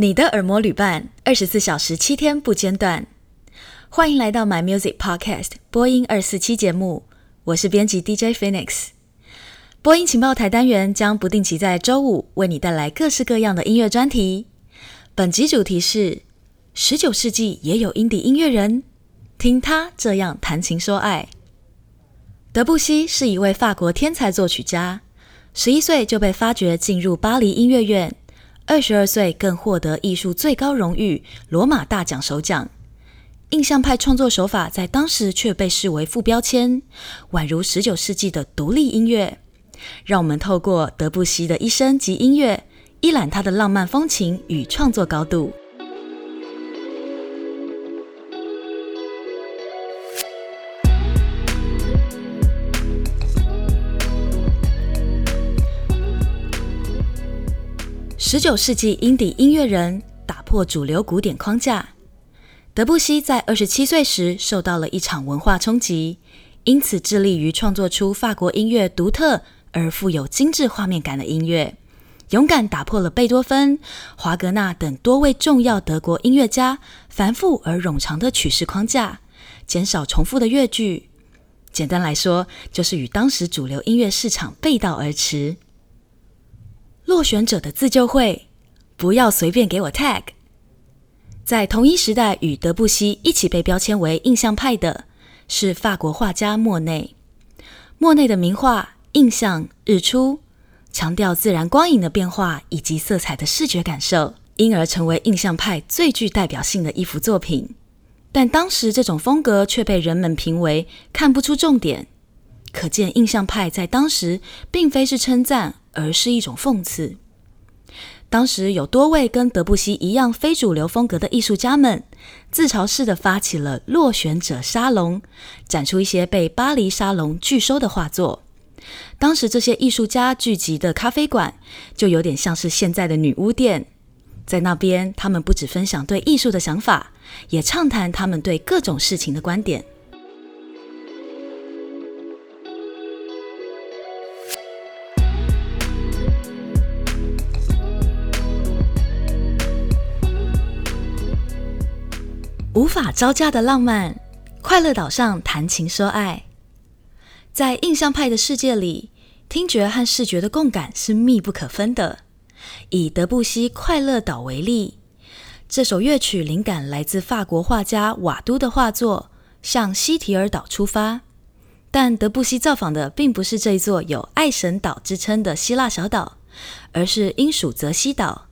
你的耳膜旅伴，二十四小时七天不间断。欢迎来到 My Music Podcast 播音二四七节目，我是编辑 DJ Phoenix。播音情报台单元将不定期在周五为你带来各式各样的音乐专题。本集主题是：十九世纪也有阴底音乐人，听他这样谈情说爱。德布西是一位法国天才作曲家，十一岁就被发掘进入巴黎音乐院，二十二岁更获得艺术最高荣誉罗马大奖首奖。印象派创作手法在当时却被视为副标签，宛如十九世纪的独立音乐。让我们透过德布西的一生及音乐，一览他的浪漫风情与创作高度。十九世纪英底音乐人打破主流古典框架。德布西在二十七岁时受到了一场文化冲击，因此致力于创作出法国音乐独特而富有精致画面感的音乐，勇敢打破了贝多芬、华格纳等多位重要德国音乐家繁复而冗长的曲式框架，减少重复的乐句。简单来说，就是与当时主流音乐市场背道而驰。落选者的自救会，不要随便给我 tag。在同一时代与德布西一起被标签为印象派的是法国画家莫内。莫内的名画《印象日出》强调自然光影的变化以及色彩的视觉感受，因而成为印象派最具代表性的一幅作品。但当时这种风格却被人们评为看不出重点，可见印象派在当时并非是称赞。而是一种讽刺。当时有多位跟德布西一样非主流风格的艺术家们，自嘲式的发起了落选者沙龙，展出一些被巴黎沙龙拒收的画作。当时这些艺术家聚集的咖啡馆，就有点像是现在的女巫店。在那边，他们不只分享对艺术的想法，也畅谈他们对各种事情的观点。无法招架的浪漫，快乐岛上谈情说爱。在印象派的世界里，听觉和视觉的共感是密不可分的。以德布西《快乐岛》为例，这首乐曲灵感来自法国画家瓦都的画作《向西提尔岛出发》，但德布西造访的并不是这座有爱神岛之称的希腊小岛，而是英属泽西岛。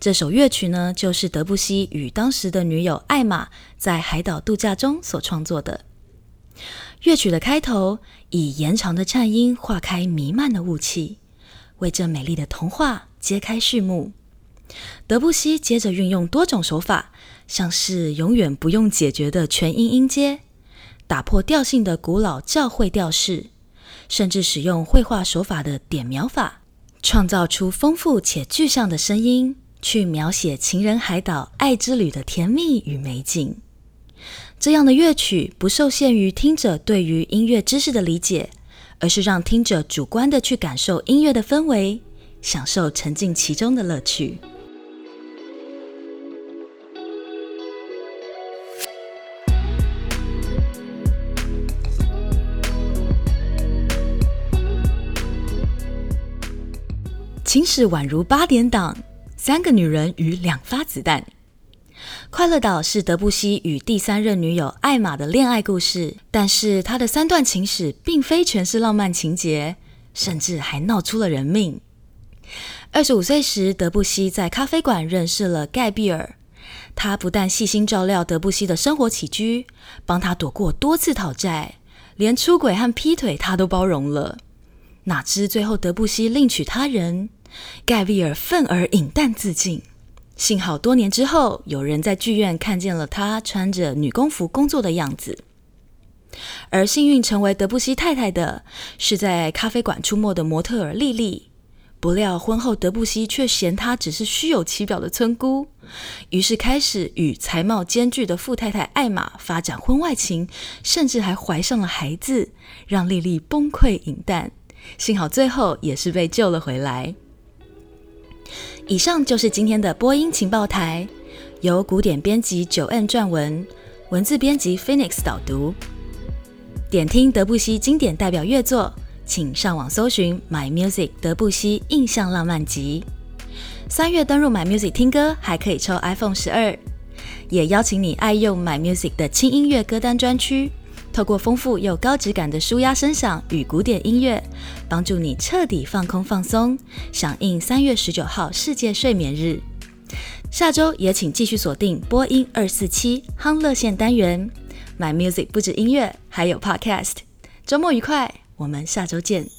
这首乐曲呢，就是德布西与当时的女友艾玛在海岛度假中所创作的。乐曲的开头以延长的颤音化开弥漫的雾气，为这美丽的童话揭开序幕。德布西接着运用多种手法，像是永远不用解决的全音音阶，打破调性的古老教会调式，甚至使用绘画手法的点描法，创造出丰富且具象的声音。去描写情人海岛爱之旅的甜蜜与美景。这样的乐曲不受限于听者对于音乐知识的理解，而是让听者主观地去感受音乐的氛围，享受沉浸其中的乐趣。情史宛如八点档。三个女人与两发子弹，《快乐岛》是德布西与第三任女友艾玛的恋爱故事，但是他的三段情史并非全是浪漫情节，甚至还闹出了人命。二十五岁时，德布西在咖啡馆认识了盖比尔，他不但细心照料德布西的生活起居，帮他躲过多次讨债，连出轨和劈腿他都包容了。哪知最后德布西另娶他人。盖比尔愤而饮弹自尽，幸好多年之后有人在剧院看见了他穿着女工服工作的样子。而幸运成为德布西太太的是在咖啡馆出没的模特儿莉莉，不料婚后德布西却嫌她只是虚有其表的村姑，于是开始与才貌兼具的富太太艾玛发展婚外情，甚至还怀上了孩子，让莉莉崩溃饮弹。幸好最后也是被救了回来。以上就是今天的播音情报台，由古典编辑九 N 撰文，文字编辑 Phoenix 导读。点听德布西经典代表乐作，请上网搜寻 My Music 德布西印象浪漫集。三月登入 My Music 听歌，还可以抽 iPhone 十二。也邀请你爱用 My Music 的轻音乐歌单专区。透过丰富又高质感的舒压声响与古典音乐，帮助你彻底放空放松，响应三月十九号世界睡眠日。下周也请继续锁定播音二四七夯乐线单元，My Music 不止音乐，还有 Podcast。周末愉快，我们下周见。